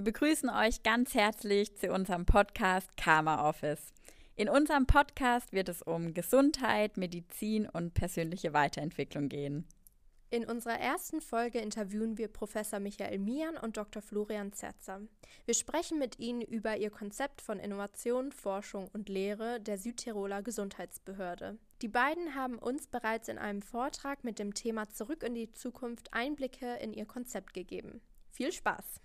Wir begrüßen euch ganz herzlich zu unserem Podcast Karma Office. In unserem Podcast wird es um Gesundheit, Medizin und persönliche Weiterentwicklung gehen. In unserer ersten Folge interviewen wir Professor Michael Mian und Dr. Florian Zerzer. Wir sprechen mit ihnen über ihr Konzept von Innovation, Forschung und Lehre der Südtiroler Gesundheitsbehörde. Die beiden haben uns bereits in einem Vortrag mit dem Thema Zurück in die Zukunft Einblicke in ihr Konzept gegeben. Viel Spaß!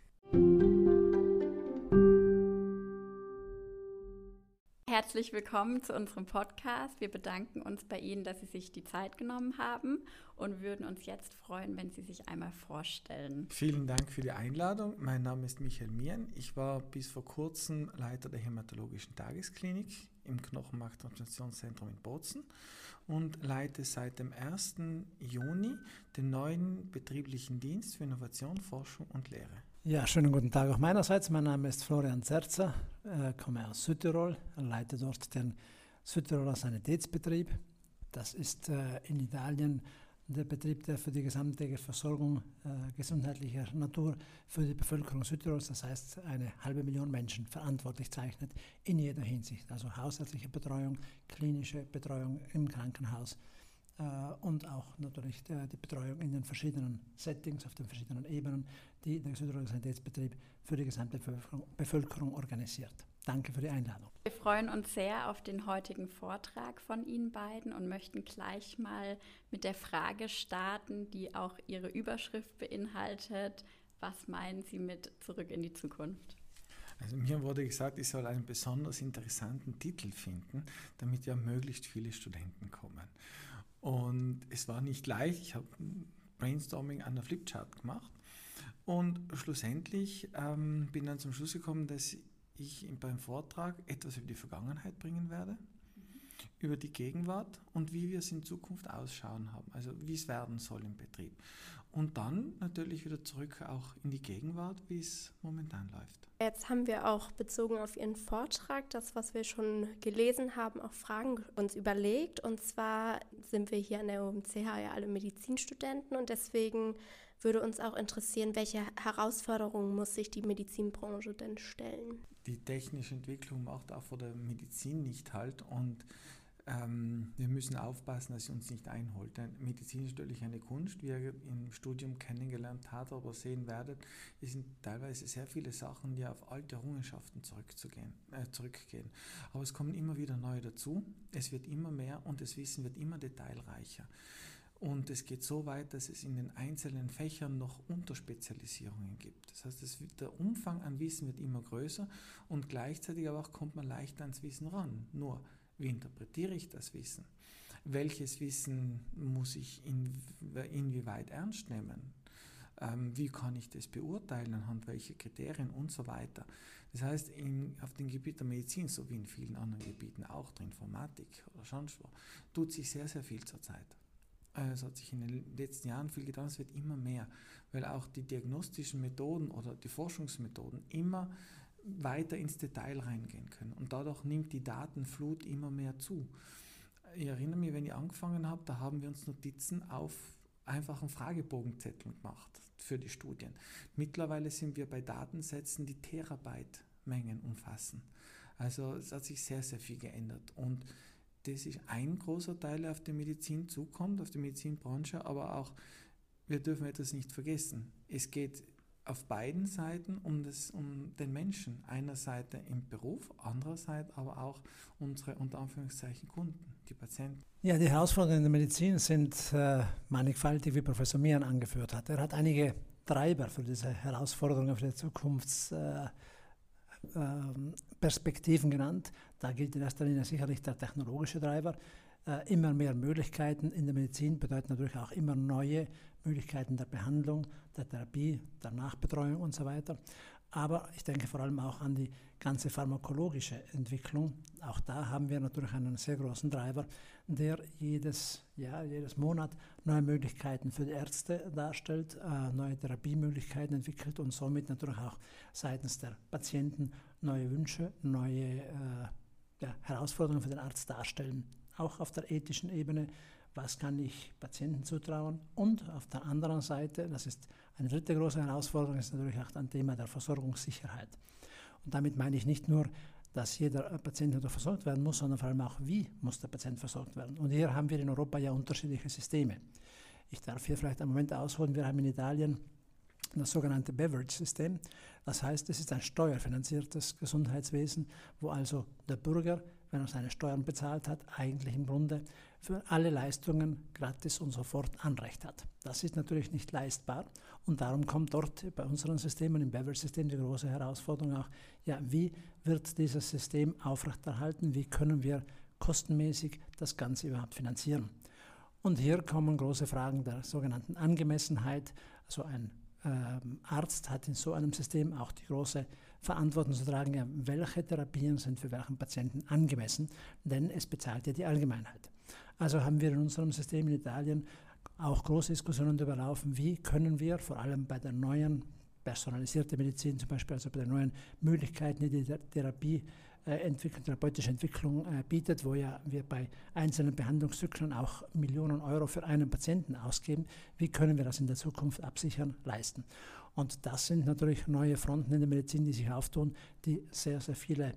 Herzlich willkommen zu unserem Podcast. Wir bedanken uns bei Ihnen, dass Sie sich die Zeit genommen haben und würden uns jetzt freuen, wenn Sie sich einmal vorstellen. Vielen Dank für die Einladung. Mein Name ist Michael Mieren. Ich war bis vor kurzem Leiter der Hämatologischen Tagesklinik im Knochenmarktransplantationszentrum in Bozen und leite seit dem 1. Juni den neuen betrieblichen Dienst für Innovation, Forschung und Lehre. Ja, schönen guten Tag auch meinerseits. Mein Name ist Florian Zerzer, äh, komme aus Südtirol, leite dort den Südtiroler Sanitätsbetrieb. Das ist äh, in Italien der Betrieb, der für die gesamte Versorgung äh, gesundheitlicher Natur für die Bevölkerung Südtirols, das heißt eine halbe Million Menschen, verantwortlich zeichnet in jeder Hinsicht. Also hausärztliche Betreuung, klinische Betreuung im Krankenhaus, und auch natürlich der, die Betreuung in den verschiedenen Settings, auf den verschiedenen Ebenen, die der Südtiroler Sanitätsbetrieb für die gesamte Bevölkerung, Bevölkerung organisiert. Danke für die Einladung. Wir freuen uns sehr auf den heutigen Vortrag von Ihnen beiden und möchten gleich mal mit der Frage starten, die auch Ihre Überschrift beinhaltet. Was meinen Sie mit Zurück in die Zukunft? Also mir wurde gesagt, ich soll einen besonders interessanten Titel finden, damit ja möglichst viele Studenten kommen. Und es war nicht leicht. Ich habe Brainstorming an der Flipchart gemacht. Und schlussendlich ähm, bin dann zum Schluss gekommen, dass ich beim Vortrag etwas über die Vergangenheit bringen werde, über die Gegenwart und wie wir es in Zukunft ausschauen haben, also wie es werden soll im Betrieb. Und dann natürlich wieder zurück auch in die Gegenwart, wie es momentan läuft. Jetzt haben wir auch bezogen auf Ihren Vortrag, das, was wir schon gelesen haben, auch Fragen uns überlegt. Und zwar sind wir hier an der UMCH ja alle Medizinstudenten und deswegen würde uns auch interessieren, welche Herausforderungen muss sich die Medizinbranche denn stellen? Die technische Entwicklung macht auch vor der Medizin nicht halt und ähm, wir müssen aufpassen, dass sie uns nicht einholt. Denn Medizin ist natürlich eine Kunst, wie ihr im Studium kennengelernt habt, aber sehen werdet, es sind teilweise sehr viele Sachen, die auf alte Errungenschaften zurückzugehen, äh, zurückgehen. Aber es kommen immer wieder neue dazu, es wird immer mehr und das Wissen wird immer detailreicher. Und es geht so weit, dass es in den einzelnen Fächern noch Unterspezialisierungen gibt. Das heißt, es, der Umfang an Wissen wird immer größer und gleichzeitig aber auch kommt man leichter ans Wissen ran. Nur wie interpretiere ich das Wissen? Welches Wissen muss ich in, inwieweit ernst nehmen? Ähm, wie kann ich das beurteilen, anhand welcher Kriterien und so weiter. Das heißt, in, auf dem Gebiet der Medizin, so wie in vielen anderen Gebieten, auch der Informatik oder sonst wo, tut sich sehr, sehr viel zurzeit. Es hat sich in den letzten Jahren viel getan, es wird immer mehr, weil auch die diagnostischen Methoden oder die Forschungsmethoden immer weiter ins Detail reingehen können. Und dadurch nimmt die Datenflut immer mehr zu. Ich erinnere mich, wenn ich angefangen habe, da haben wir uns Notizen auf einfachen Fragebogenzetteln gemacht für die Studien. Mittlerweile sind wir bei Datensätzen, die Terabyte-Mengen umfassen. Also es hat sich sehr, sehr viel geändert. Und das ist ein großer Teil, der auf die Medizin zukommt, auf die Medizinbranche, aber auch, wir dürfen etwas nicht vergessen. Es geht auf beiden Seiten um, das, um den Menschen. Einerseits im Beruf, andererseits aber auch unsere unter Anführungszeichen Kunden, die Patienten. Ja, die Herausforderungen in der Medizin sind äh, mannigfaltig, wie Professor Mian angeführt hat. Er hat einige Treiber für diese Herausforderungen für die Zukunftsperspektiven äh, äh, genannt. Da gilt in erster Linie sicherlich der technologische Treiber. Äh, immer mehr Möglichkeiten in der Medizin bedeutet natürlich auch immer neue Möglichkeiten der Behandlung, der Therapie, der Nachbetreuung und so weiter. Aber ich denke vor allem auch an die ganze pharmakologische Entwicklung. Auch da haben wir natürlich einen sehr großen Treiber, der jedes Jahr, jedes Monat neue Möglichkeiten für die Ärzte darstellt, äh, neue Therapiemöglichkeiten entwickelt und somit natürlich auch seitens der Patienten neue Wünsche, neue äh, ja, Herausforderungen für den Arzt darstellen auch auf der ethischen Ebene, was kann ich Patienten zutrauen und auf der anderen Seite, das ist eine dritte große Herausforderung, ist natürlich auch ein Thema der Versorgungssicherheit. Und damit meine ich nicht nur, dass jeder Patient versorgt werden muss, sondern vor allem auch, wie muss der Patient versorgt werden. Und hier haben wir in Europa ja unterschiedliche Systeme. Ich darf hier vielleicht einen Moment ausholen. Wir haben in Italien das sogenannte Beverage-System. Das heißt, es ist ein steuerfinanziertes Gesundheitswesen, wo also der Bürger, wenn er seine Steuern bezahlt hat, eigentlich im Grunde für alle Leistungen gratis und sofort Anrecht hat. Das ist natürlich nicht leistbar und darum kommt dort bei unseren Systemen im Beverage-System die große Herausforderung auch, ja, wie wird dieses System aufrechterhalten, wie können wir kostenmäßig das Ganze überhaupt finanzieren. Und hier kommen große Fragen der sogenannten Angemessenheit. Also ein ähm, Arzt hat in so einem System auch die große Verantwortung zu tragen, ja, welche Therapien sind für welchen Patienten angemessen, denn es bezahlt ja die Allgemeinheit. Also haben wir in unserem System in Italien auch große Diskussionen darüber laufen, wie können wir vor allem bei der neuen personalisierten Medizin, zum Beispiel also bei den neuen Möglichkeiten, die die Therapie Entwicklung, therapeutische Entwicklung äh, bietet, wo ja wir bei einzelnen Behandlungszyklen auch Millionen Euro für einen Patienten ausgeben. Wie können wir das in der Zukunft absichern, leisten? Und das sind natürlich neue Fronten in der Medizin, die sich auftun, die sehr, sehr viele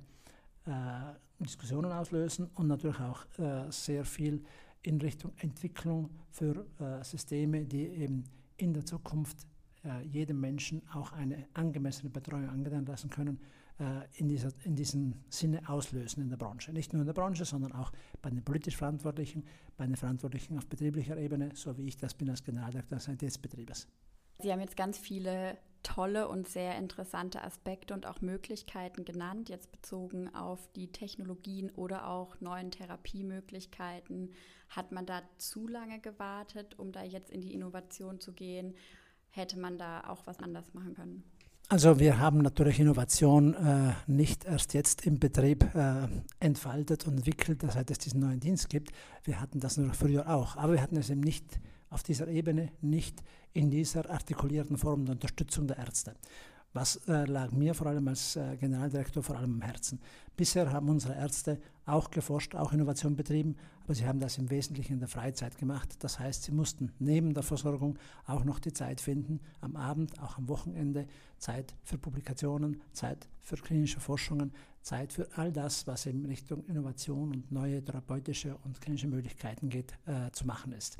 äh, Diskussionen auslösen und natürlich auch äh, sehr viel in Richtung Entwicklung für äh, Systeme, die eben in der Zukunft äh, jedem Menschen auch eine angemessene Betreuung angedeihen lassen können, äh, in, dieser, in diesem Sinne auslösen in der Branche. Nicht nur in der Branche, sondern auch bei den politisch Verantwortlichen, bei den Verantwortlichen auf betrieblicher Ebene, so wie ich das bin als Generaldirektor des Sanitätsbetriebes. Sie haben jetzt ganz viele tolle und sehr interessante Aspekte und auch Möglichkeiten genannt, jetzt bezogen auf die Technologien oder auch neuen Therapiemöglichkeiten. Hat man da zu lange gewartet, um da jetzt in die Innovation zu gehen? Hätte man da auch was anders machen können? Also wir haben natürlich Innovation äh, nicht erst jetzt im Betrieb äh, entfaltet und entwickelt, seit es diesen neuen Dienst gibt. Wir hatten das nur früher auch, aber wir hatten es eben nicht auf dieser Ebene, nicht in dieser artikulierten Form der Unterstützung der Ärzte. Was äh, lag mir vor allem als äh, Generaldirektor vor allem am Herzen. Bisher haben unsere Ärzte auch geforscht, auch Innovation betrieben, aber sie haben das im Wesentlichen in der Freizeit gemacht. Das heißt, sie mussten neben der Versorgung auch noch die Zeit finden, am Abend, auch am Wochenende, Zeit für Publikationen, Zeit für klinische Forschungen, Zeit für all das, was in Richtung Innovation und neue therapeutische und klinische Möglichkeiten geht, äh, zu machen ist.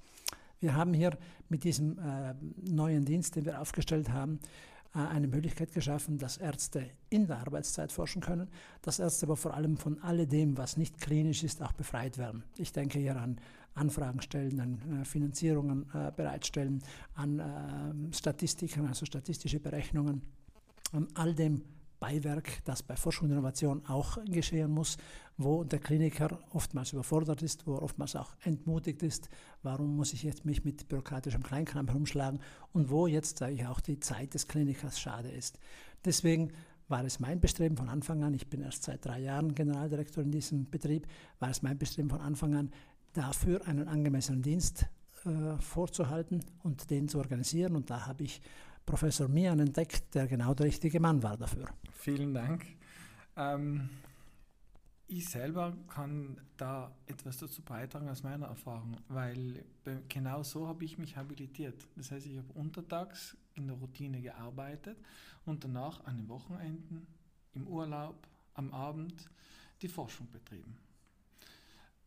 Wir haben hier mit diesem äh, neuen Dienst, den wir aufgestellt haben, eine Möglichkeit geschaffen, dass Ärzte in der Arbeitszeit forschen können, dass Ärzte aber vor allem von alledem, was nicht klinisch ist, auch befreit werden. Ich denke hier an Anfragen stellen, an äh, Finanzierungen äh, bereitstellen, an Statistiken, also statistische Berechnungen, an all dem Beiwerk, das bei Forschung und Innovation auch geschehen muss, wo der Kliniker oftmals überfordert ist, wo er oftmals auch entmutigt ist, warum muss ich jetzt mich mit bürokratischem Kleinkram herumschlagen und wo jetzt sage ich auch die Zeit des Klinikers schade ist. Deswegen war es mein Bestreben von Anfang an, ich bin erst seit drei Jahren Generaldirektor in diesem Betrieb, war es mein Bestreben von Anfang an, dafür einen angemessenen Dienst äh, vorzuhalten und den zu organisieren. Und da habe ich Professor Mian entdeckt, der genau der richtige Mann war dafür. Vielen Dank. Ähm, ich selber kann da etwas dazu beitragen aus meiner Erfahrung, weil genau so habe ich mich habilitiert. Das heißt, ich habe untertags in der Routine gearbeitet und danach an den Wochenenden, im Urlaub, am Abend die Forschung betrieben.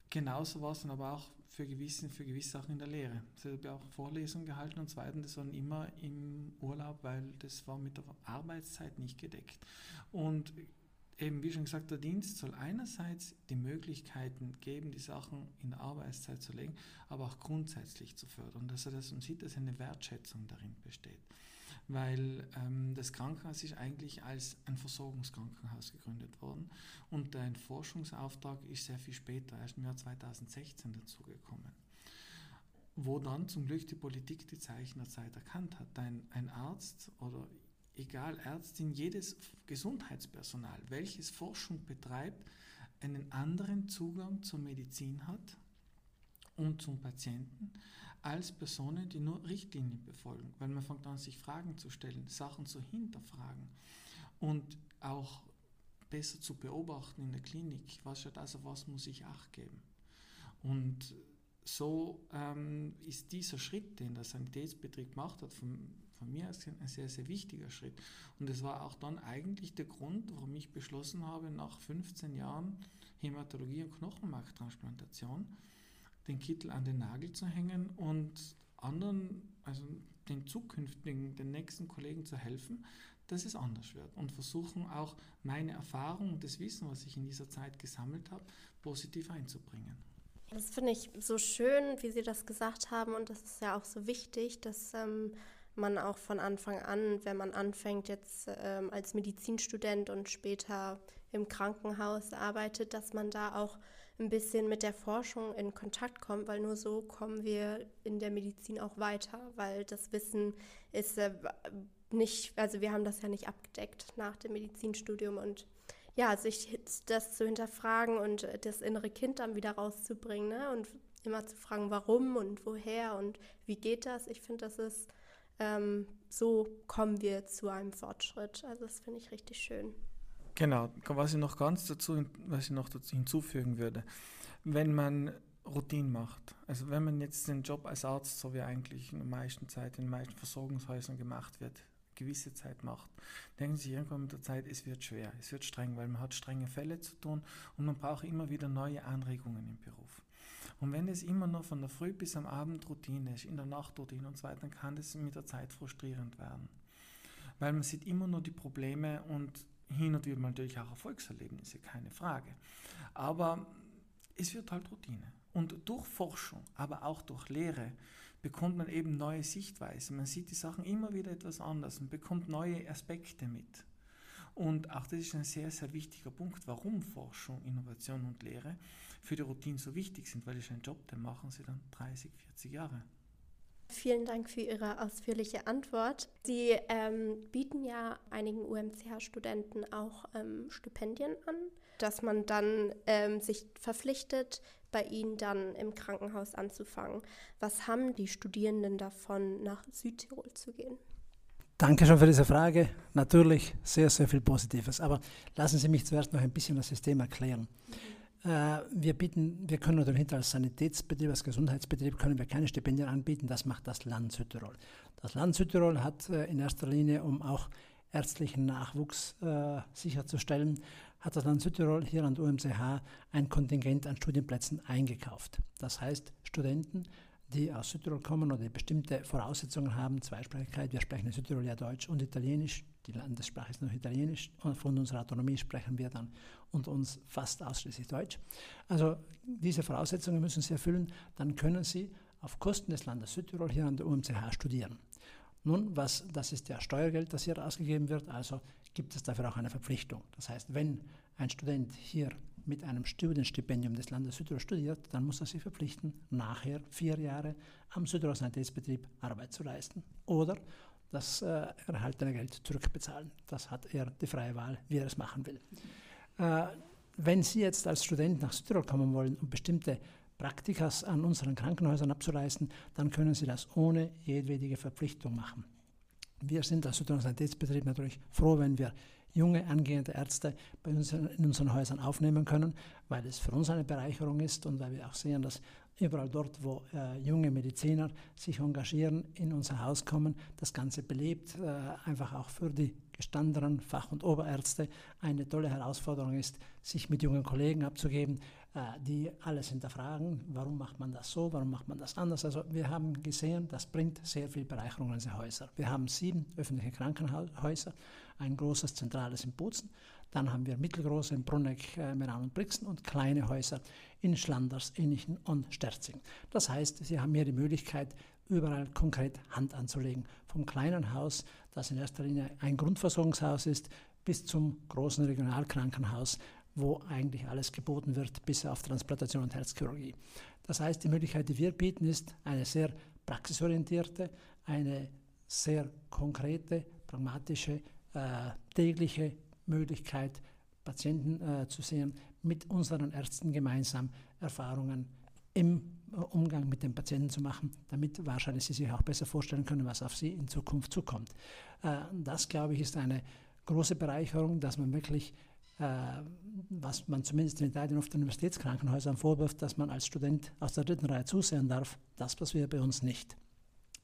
Genauso war es dann aber auch für gewisse, für gewisse Sachen in der Lehre. Also ich habe auch Vorlesungen gehalten und zweitens, das waren immer im Urlaub, weil das war mit der Arbeitszeit nicht gedeckt. Und eben, wie schon gesagt, der Dienst soll einerseits die Möglichkeiten geben, die Sachen in der Arbeitszeit zu legen, aber auch grundsätzlich zu fördern, dass er das und sieht, dass eine Wertschätzung darin besteht weil ähm, das Krankenhaus ist eigentlich als ein Versorgungskrankenhaus gegründet worden und ein Forschungsauftrag ist sehr viel später, erst im Jahr 2016 dazugekommen, wo dann zum Glück die Politik die Zeichen der Zeit erkannt hat. Ein, ein Arzt oder egal Ärztin, jedes Gesundheitspersonal, welches Forschung betreibt, einen anderen Zugang zur Medizin hat und zum Patienten als Personen, die nur Richtlinien befolgen, weil man fängt an, sich Fragen zu stellen, Sachen zu hinterfragen und auch besser zu beobachten in der Klinik, was schaut also, was muss ich Acht geben. Und so ähm, ist dieser Schritt, den der Sanitätsbetrieb gemacht hat, von, von mir aus ein sehr, sehr wichtiger Schritt. Und es war auch dann eigentlich der Grund, warum ich beschlossen habe, nach 15 Jahren Hämatologie und Knochenmarktransplantation den Kittel an den Nagel zu hängen und anderen, also den zukünftigen, den nächsten Kollegen zu helfen, dass es anders wird und versuchen auch meine Erfahrung und das Wissen, was ich in dieser Zeit gesammelt habe, positiv einzubringen. Das finde ich so schön, wie Sie das gesagt haben und das ist ja auch so wichtig, dass ähm, man auch von Anfang an, wenn man anfängt jetzt ähm, als Medizinstudent und später im Krankenhaus arbeitet, dass man da auch ein bisschen mit der Forschung in Kontakt kommt, weil nur so kommen wir in der Medizin auch weiter, weil das Wissen ist äh, nicht, also wir haben das ja nicht abgedeckt nach dem Medizinstudium und ja, sich das zu hinterfragen und das innere Kind dann wieder rauszubringen ne? und immer zu fragen, warum und woher und wie geht das. Ich finde, das ist, ähm, so kommen wir zu einem Fortschritt. Also das finde ich richtig schön. Genau, was ich noch ganz dazu, was ich noch dazu hinzufügen würde, wenn man Routine macht, also wenn man jetzt den Job als Arzt, so wie eigentlich in der meisten Zeit in den meisten Versorgungshäusern gemacht wird, gewisse Zeit macht, denken Sie irgendwann mit der Zeit, es wird schwer, es wird streng, weil man hat strenge Fälle zu tun und man braucht immer wieder neue Anregungen im Beruf. Und wenn es immer nur von der Früh bis am Abend Routine ist, in der Nacht Routine und so weiter, dann kann das mit der Zeit frustrierend werden. Weil man sieht immer nur die Probleme und hin und wieder natürlich auch Erfolgserlebnisse, keine Frage. Aber es wird halt Routine. Und durch Forschung, aber auch durch Lehre, bekommt man eben neue Sichtweisen. Man sieht die Sachen immer wieder etwas anders und bekommt neue Aspekte mit. Und auch das ist ein sehr, sehr wichtiger Punkt, warum Forschung, Innovation und Lehre für die Routine so wichtig sind, weil das ist ein Job, den machen sie dann 30, 40 Jahre. Vielen Dank für Ihre ausführliche Antwort. Sie ähm, bieten ja einigen UMCH-Studenten auch ähm, Stipendien an, dass man dann ähm, sich verpflichtet, bei Ihnen dann im Krankenhaus anzufangen. Was haben die Studierenden davon, nach Südtirol zu gehen? Danke schon für diese Frage. Natürlich sehr, sehr viel Positives. Aber lassen Sie mich zuerst noch ein bisschen das System erklären. Mhm. Äh, wir bieten, wir können natürlich als Sanitätsbetrieb, als Gesundheitsbetrieb können wir keine Stipendien anbieten, das macht das Land Südtirol. Das Land Südtirol hat äh, in erster Linie, um auch ärztlichen Nachwuchs äh, sicherzustellen, hat das Land Südtirol hier an der UMCH ein Kontingent an Studienplätzen eingekauft. Das heißt, Studenten, die aus Südtirol kommen oder die bestimmte Voraussetzungen haben, Zweisprachigkeit, wir sprechen in Südtirol ja Deutsch und Italienisch, die Landessprache ist noch Italienisch und von unserer Autonomie sprechen wir dann und uns fast ausschließlich Deutsch. Also diese Voraussetzungen müssen Sie erfüllen, dann können Sie auf Kosten des Landes Südtirol hier an der UMCH studieren. Nun, was, das ist ja Steuergeld, das hier ausgegeben wird, also gibt es dafür auch eine Verpflichtung. Das heißt, wenn ein Student hier mit einem Studienstipendium des Landes Südtirol studiert, dann muss er sich verpflichten, nachher vier Jahre am Südtirol Sanitätsbetrieb Arbeit zu leisten. Oder das äh, erhaltene Geld zurückbezahlen. Das hat er die freie Wahl, wie er es machen will. Äh, wenn Sie jetzt als Student nach Südtirol kommen wollen, um bestimmte Praktikas an unseren Krankenhäusern abzuleisten, dann können Sie das ohne jedwede Verpflichtung machen. Wir sind als Südtiroler Sanitätsbetrieb natürlich froh, wenn wir junge angehende Ärzte bei uns in unseren Häusern aufnehmen können, weil es für uns eine Bereicherung ist und weil wir auch sehen, dass überall dort, wo äh, junge Mediziner sich engagieren, in unser Haus kommen, das Ganze belebt, äh, einfach auch für die gestandenen Fach- und Oberärzte eine tolle Herausforderung ist, sich mit jungen Kollegen abzugeben, die alles hinterfragen, warum macht man das so, warum macht man das anders. Also wir haben gesehen, das bringt sehr viel Bereicherung in unsere Häuser. Wir haben sieben öffentliche Krankenhäuser, ein großes zentrales in Bozen, dann haben wir mittelgroße in Bruneck, äh, Meran und Brixen und kleine Häuser in Schlanders, Innichen und Sterzing. Das heißt, Sie haben hier die Möglichkeit, überall konkret Hand anzulegen. Vom kleinen Haus, das in erster Linie ein Grundversorgungshaus ist, bis zum großen Regionalkrankenhaus, wo eigentlich alles geboten wird, bis auf Transplantation und Herzchirurgie. Das heißt, die Möglichkeit, die wir bieten, ist eine sehr praxisorientierte, eine sehr konkrete, pragmatische, äh, tägliche Möglichkeit, Patienten äh, zu sehen, mit unseren Ärzten gemeinsam Erfahrungen im äh, Umgang mit den Patienten zu machen, damit wahrscheinlich Sie sich auch besser vorstellen können, was auf Sie in Zukunft zukommt. Äh, das, glaube ich, ist eine große Bereicherung, dass man wirklich was man zumindest in Italien oft Universitätskrankenhäusern vorwirft, dass man als Student aus der dritten Reihe zusehen darf. Das passiert bei uns nicht.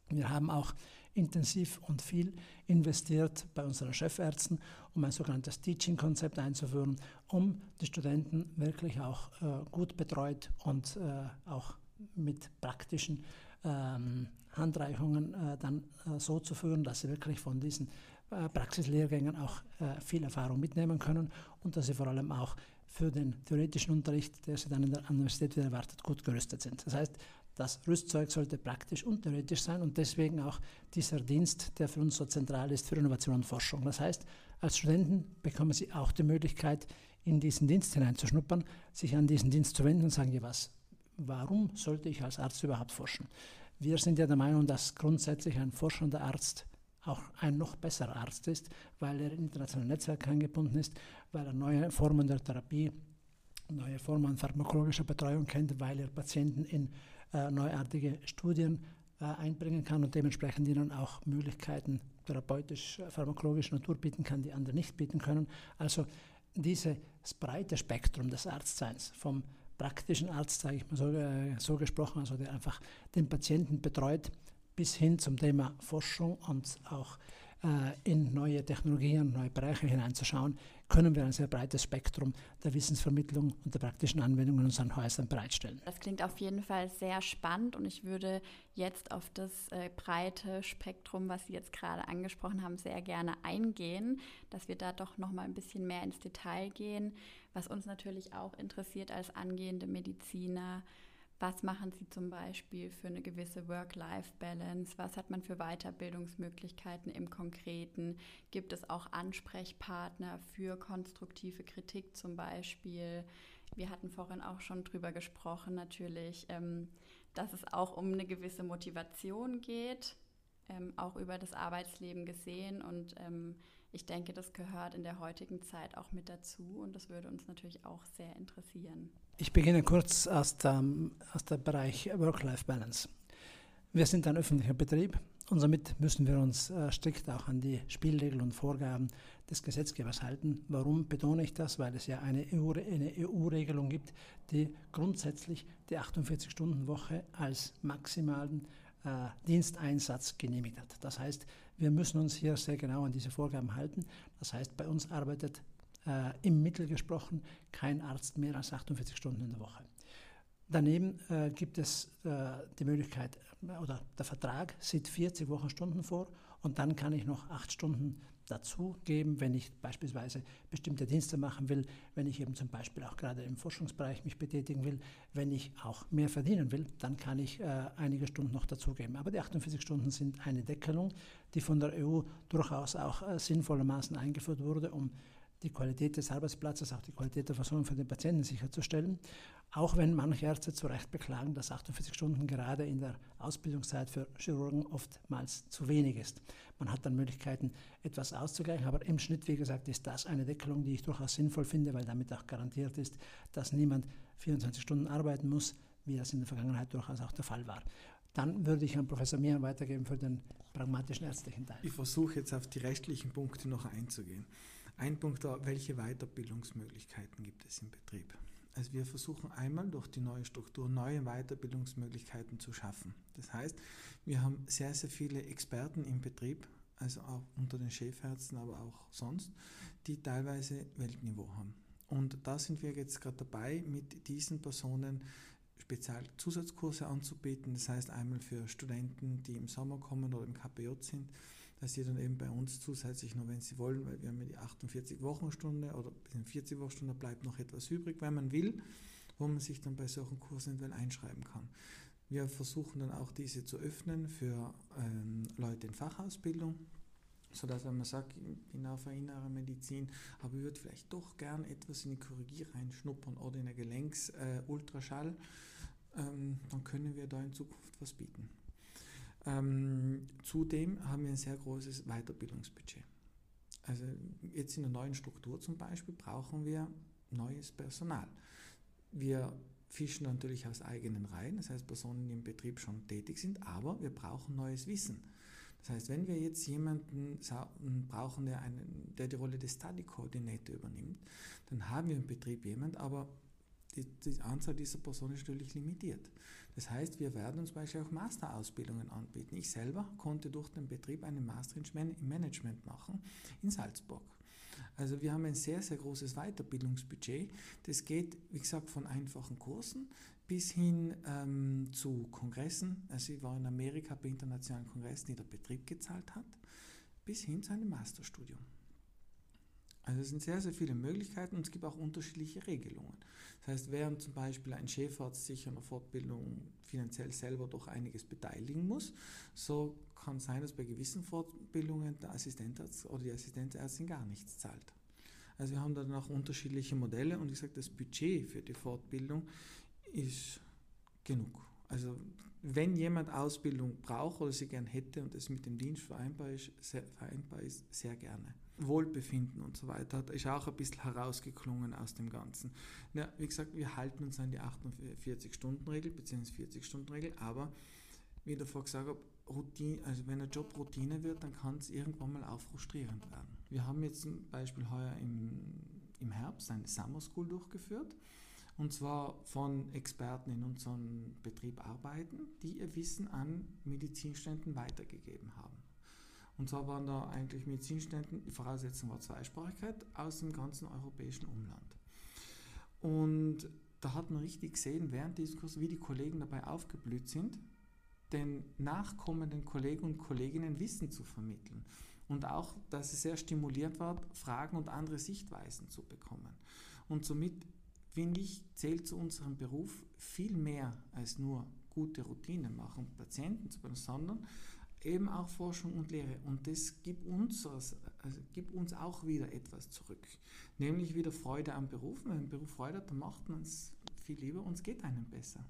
Wir haben auch intensiv und viel investiert bei unseren Chefärzten, um ein sogenanntes Teaching-Konzept einzuführen, um die Studenten wirklich auch äh, gut betreut und äh, auch mit praktischen ähm, Handreichungen äh, dann äh, so zu führen, dass sie wirklich von diesen Praxislehrgängen auch äh, viel Erfahrung mitnehmen können und dass sie vor allem auch für den theoretischen Unterricht, der sie dann in der Universität wieder erwartet, gut gerüstet sind. Das heißt, das Rüstzeug sollte praktisch und theoretisch sein und deswegen auch dieser Dienst, der für uns so zentral ist für Innovation und Forschung. Das heißt, als Studenten bekommen Sie auch die Möglichkeit, in diesen Dienst hineinzuschnuppern, sich an diesen Dienst zu wenden und sagen, ja was, warum sollte ich als Arzt überhaupt forschen? Wir sind ja der Meinung, dass grundsätzlich ein forschender Arzt auch ein noch besserer Arzt ist, weil er in internationale Netzwerke eingebunden ist, weil er neue Formen der Therapie, neue Formen pharmakologischer Betreuung kennt, weil er Patienten in äh, neuartige Studien äh, einbringen kann und dementsprechend ihnen auch Möglichkeiten therapeutisch, äh, pharmakologischer Natur bieten kann, die andere nicht bieten können. Also dieses breite Spektrum des Arztseins, vom praktischen Arzt, sage ich mal so, äh, so gesprochen, also der einfach den Patienten betreut, bis hin zum Thema Forschung und auch äh, in neue Technologien, neue Bereiche hineinzuschauen, können wir ein sehr breites Spektrum der Wissensvermittlung und der praktischen Anwendung in unseren Häusern bereitstellen. Das klingt auf jeden Fall sehr spannend und ich würde jetzt auf das äh, breite Spektrum, was Sie jetzt gerade angesprochen haben, sehr gerne eingehen, dass wir da doch noch mal ein bisschen mehr ins Detail gehen, was uns natürlich auch interessiert als angehende Mediziner was machen Sie zum Beispiel für eine gewisse Work-Life-Balance? Was hat man für Weiterbildungsmöglichkeiten im Konkreten? Gibt es auch Ansprechpartner für konstruktive Kritik zum Beispiel? Wir hatten vorhin auch schon drüber gesprochen, natürlich, ähm, dass es auch um eine gewisse Motivation geht, ähm, auch über das Arbeitsleben gesehen. Und ähm, ich denke, das gehört in der heutigen Zeit auch mit dazu und das würde uns natürlich auch sehr interessieren. Ich beginne kurz aus dem, aus dem Bereich Work-Life-Balance. Wir sind ein öffentlicher Betrieb und somit müssen wir uns äh, strikt auch an die Spielregeln und Vorgaben des Gesetzgebers halten. Warum betone ich das? Weil es ja eine EU-Regelung EU gibt, die grundsätzlich die 48-Stunden-Woche als maximalen Diensteinsatz genehmigt hat. Das heißt, wir müssen uns hier sehr genau an diese Vorgaben halten. Das heißt, bei uns arbeitet äh, im Mittel gesprochen kein Arzt mehr als 48 Stunden in der Woche. Daneben äh, gibt es äh, die Möglichkeit, äh, oder der Vertrag sieht 40 Wochenstunden vor und dann kann ich noch 8 Stunden dazu geben, wenn ich beispielsweise bestimmte Dienste machen will, wenn ich eben zum Beispiel auch gerade im Forschungsbereich mich betätigen will, wenn ich auch mehr verdienen will, dann kann ich äh, einige Stunden noch dazugeben. Aber die 48 Stunden sind eine Deckelung, die von der EU durchaus auch äh, sinnvollermaßen eingeführt wurde, um die Qualität des Arbeitsplatzes, auch die Qualität der Versorgung für den Patienten sicherzustellen. Auch wenn manche Ärzte zu Recht beklagen, dass 48 Stunden gerade in der Ausbildungszeit für Chirurgen oftmals zu wenig ist. Man hat dann Möglichkeiten, etwas auszugleichen, aber im Schnitt, wie gesagt, ist das eine Deckelung, die ich durchaus sinnvoll finde, weil damit auch garantiert ist, dass niemand 24 Stunden arbeiten muss, wie das in der Vergangenheit durchaus auch der Fall war. Dann würde ich an Professor Mian weitergeben für den pragmatischen ärztlichen Teil. Ich versuche jetzt auf die rechtlichen Punkte noch einzugehen. Ein Punkt welche Weiterbildungsmöglichkeiten gibt es im Betrieb? Also wir versuchen einmal durch die neue Struktur neue Weiterbildungsmöglichkeiten zu schaffen. Das heißt, wir haben sehr, sehr viele Experten im Betrieb, also auch unter den Chefärzten, aber auch sonst, die teilweise Weltniveau haben. Und da sind wir jetzt gerade dabei, mit diesen Personen speziell Zusatzkurse anzubieten. Das heißt einmal für Studenten, die im Sommer kommen oder im KPJ sind, dass sie dann eben bei uns zusätzlich noch, wenn sie wollen, weil wir haben ja die 48 Wochenstunde oder 40 Wochenstunde bleibt noch etwas übrig, wenn man will, wo man sich dann bei solchen Kursen einschreiben kann. Wir versuchen dann auch diese zu öffnen für ähm, Leute in Fachausbildung, sodass wenn man sagt, ich bin auf innere Medizin, aber ich würde vielleicht doch gern etwas in die Chirurgie reinschnuppern oder in eine Gelenks-Ultraschall, äh, ähm, dann können wir da in Zukunft was bieten. Ähm, zudem haben wir ein sehr großes Weiterbildungsbudget. Also jetzt in der neuen Struktur zum Beispiel brauchen wir neues Personal. Wir fischen natürlich aus eigenen Reihen, das heißt Personen, die im Betrieb schon tätig sind, aber wir brauchen neues Wissen. Das heißt, wenn wir jetzt jemanden brauchen, der, einen, der die Rolle des Study Coordinator übernimmt, dann haben wir im Betrieb jemanden, aber die, die, Anzahl dieser Personen ist natürlich limitiert. Das heißt, wir werden uns beispielsweise auch Masterausbildungen anbieten. Ich selber konnte durch den Betrieb einen Master im Management machen in Salzburg. Also wir haben ein sehr, sehr großes Weiterbildungsbudget. Das geht, wie gesagt, von einfachen Kursen bis hin ähm, zu Kongressen. Also ich war in Amerika bei internationalen Kongressen, die der Betrieb gezahlt hat, bis hin zu einem Masterstudium. Also es sind sehr, sehr viele Möglichkeiten und es gibt auch unterschiedliche Regelungen. Das heißt, während zum Beispiel ein Chefarzt sich an der Fortbildung finanziell selber doch einiges beteiligen muss, so kann sein, dass bei gewissen Fortbildungen der Assistentarzt oder die Assistenzärztin gar nichts zahlt. Also wir haben dann auch unterschiedliche Modelle und ich sage, das Budget für die Fortbildung ist genug. Also wenn jemand Ausbildung braucht oder sie gern hätte und es mit dem Dienst vereinbar ist, sehr, vereinbar ist, sehr gerne. Wohlbefinden und so weiter ist auch ein bisschen herausgeklungen aus dem Ganzen. Ja, wie gesagt, wir halten uns an die 48-Stunden-Regel bzw. 40-Stunden-Regel, aber wie ich davor gesagt habe, Routine, also wenn ein Job Routine wird, dann kann es irgendwann mal auch frustrierend werden. Wir haben jetzt zum Beispiel heuer im, im Herbst eine Summer School durchgeführt und zwar von Experten in unserem Betrieb arbeiten, die ihr Wissen an Medizinständen weitergegeben haben. Und zwar waren da eigentlich Medizinständen, die Voraussetzung war Zweisprachigkeit aus dem ganzen europäischen Umland. Und da hat man richtig gesehen, während des Kurses, wie die Kollegen dabei aufgeblüht sind, den nachkommenden Kollegen und Kolleginnen Wissen zu vermitteln. Und auch, dass es sehr stimuliert war, Fragen und andere Sichtweisen zu bekommen. Und somit, finde ich, zählt zu unserem Beruf viel mehr als nur gute Routinen machen, Patienten zu behandeln, sondern eben auch Forschung und Lehre. Und das gibt uns, also gibt uns auch wieder etwas zurück. Nämlich wieder Freude am Beruf. Wenn einen Beruf Freude hat, dann macht man es viel lieber und es geht einem besser.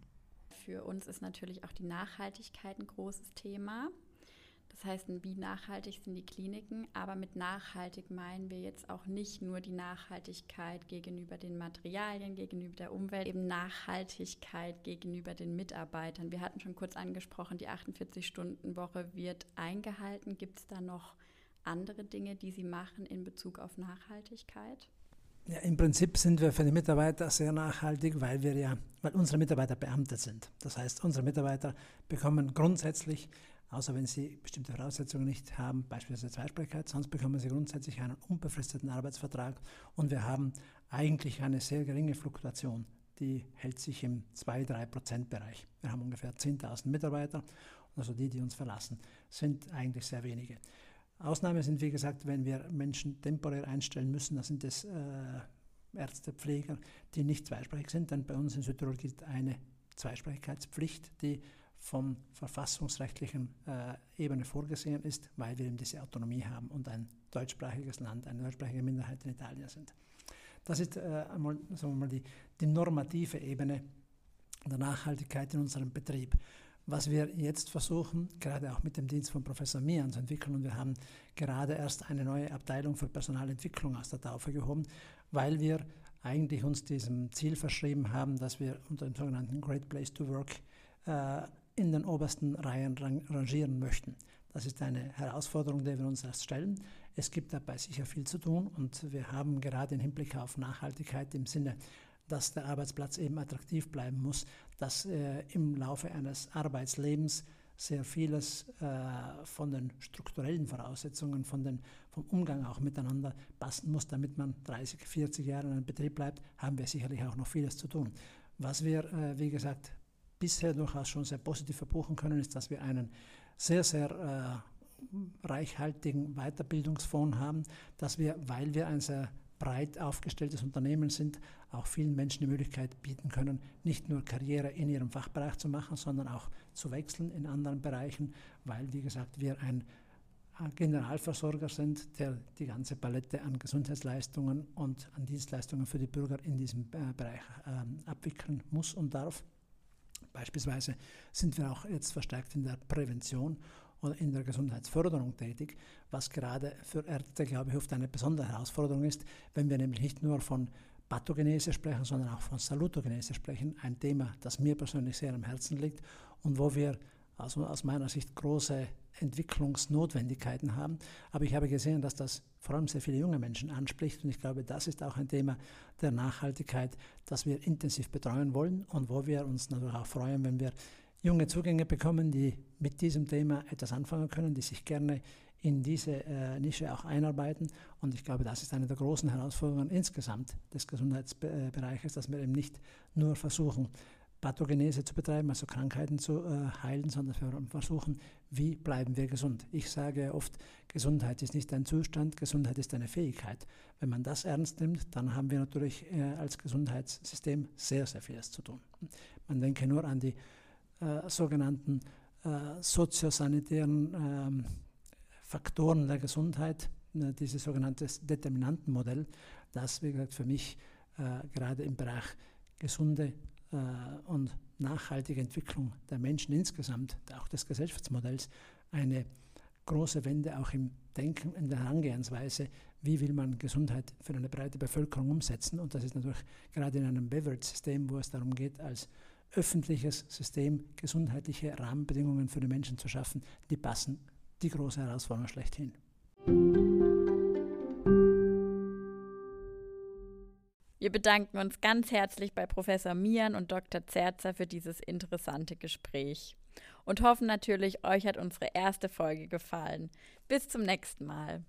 Für uns ist natürlich auch die Nachhaltigkeit ein großes Thema. Das heißt, wie nachhaltig sind die Kliniken? Aber mit nachhaltig meinen wir jetzt auch nicht nur die Nachhaltigkeit gegenüber den Materialien, gegenüber der Umwelt, eben Nachhaltigkeit gegenüber den Mitarbeitern. Wir hatten schon kurz angesprochen, die 48-Stunden-Woche wird eingehalten. Gibt es da noch andere Dinge, die Sie machen in Bezug auf Nachhaltigkeit? Ja, Im Prinzip sind wir für die Mitarbeiter sehr nachhaltig, weil wir ja, weil unsere Mitarbeiter Beamte sind. Das heißt, unsere Mitarbeiter bekommen grundsätzlich außer wenn sie bestimmte Voraussetzungen nicht haben, beispielsweise Zweisprachigkeit, sonst bekommen sie grundsätzlich einen unbefristeten Arbeitsvertrag und wir haben eigentlich eine sehr geringe Fluktuation. Die hält sich im 2-3-Prozent-Bereich. Wir haben ungefähr 10.000 Mitarbeiter, also die, die uns verlassen, sind eigentlich sehr wenige. Ausnahme sind, wie gesagt, wenn wir Menschen temporär einstellen müssen, da sind es äh, Ärzte, Pfleger, die nicht zweisprachig sind, denn bei uns in Südtirol gilt eine Zweisprachigkeitspflicht, die von verfassungsrechtlichen äh, Ebene vorgesehen ist, weil wir eben diese Autonomie haben und ein deutschsprachiges Land, eine deutschsprachige Minderheit in Italien sind. Das ist äh, einmal, sagen wir mal, die, die normative Ebene der Nachhaltigkeit in unserem Betrieb. Was wir jetzt versuchen, gerade auch mit dem Dienst von Professor Mian zu entwickeln, und wir haben gerade erst eine neue Abteilung für Personalentwicklung aus der Taufe gehoben, weil wir eigentlich uns diesem Ziel verschrieben haben, dass wir unter dem sogenannten Great Place to Work äh, in den obersten Reihen rangieren möchten. Das ist eine Herausforderung, der wir uns erst stellen. Es gibt dabei sicher viel zu tun und wir haben gerade im Hinblick auf Nachhaltigkeit im Sinne, dass der Arbeitsplatz eben attraktiv bleiben muss, dass äh, im Laufe eines Arbeitslebens sehr vieles äh, von den strukturellen Voraussetzungen, von den, vom Umgang auch miteinander passen muss, damit man 30, 40 Jahre in einem Betrieb bleibt, haben wir sicherlich auch noch vieles zu tun. Was wir, äh, wie gesagt, bisher durchaus schon sehr positiv verbuchen können, ist, dass wir einen sehr, sehr äh, reichhaltigen Weiterbildungsfonds haben, dass wir, weil wir ein sehr breit aufgestelltes Unternehmen sind, auch vielen Menschen die Möglichkeit bieten können, nicht nur Karriere in ihrem Fachbereich zu machen, sondern auch zu wechseln in anderen Bereichen, weil, wie gesagt, wir ein Generalversorger sind, der die ganze Palette an Gesundheitsleistungen und an Dienstleistungen für die Bürger in diesem äh, Bereich äh, abwickeln muss und darf. Beispielsweise sind wir auch jetzt verstärkt in der Prävention und in der Gesundheitsförderung tätig, was gerade für Ärzte, glaube ich, oft eine besondere Herausforderung ist, wenn wir nämlich nicht nur von Pathogenese sprechen, sondern auch von Salutogenese sprechen, ein Thema, das mir persönlich sehr am Herzen liegt und wo wir also aus meiner Sicht große Entwicklungsnotwendigkeiten haben. Aber ich habe gesehen, dass das vor allem sehr viele junge Menschen anspricht. Und ich glaube, das ist auch ein Thema der Nachhaltigkeit, das wir intensiv betreuen wollen und wo wir uns natürlich auch freuen, wenn wir junge Zugänge bekommen, die mit diesem Thema etwas anfangen können, die sich gerne in diese äh, Nische auch einarbeiten. Und ich glaube, das ist eine der großen Herausforderungen insgesamt des Gesundheitsbereiches, dass wir eben nicht nur versuchen, Pathogenese zu betreiben, also Krankheiten zu äh, heilen, sondern wir versuchen, wie bleiben wir gesund. Ich sage oft, Gesundheit ist nicht ein Zustand, Gesundheit ist eine Fähigkeit. Wenn man das ernst nimmt, dann haben wir natürlich äh, als Gesundheitssystem sehr, sehr vieles zu tun. Man denke nur an die äh, sogenannten äh, soziosanitären ähm, Faktoren der Gesundheit, äh, dieses sogenannte Determinantenmodell, das, wie gesagt, für mich äh, gerade im Bereich gesunde und nachhaltige Entwicklung der Menschen insgesamt, auch des Gesellschaftsmodells, eine große Wende auch im Denken, in der Herangehensweise, wie will man Gesundheit für eine breite Bevölkerung umsetzen. Und das ist natürlich gerade in einem Beverage-System, wo es darum geht, als öffentliches System gesundheitliche Rahmenbedingungen für die Menschen zu schaffen, die passen die große Herausforderung schlechthin. Wir bedanken uns ganz herzlich bei Professor Mian und Dr. Zerzer für dieses interessante Gespräch und hoffen natürlich, euch hat unsere erste Folge gefallen. Bis zum nächsten Mal.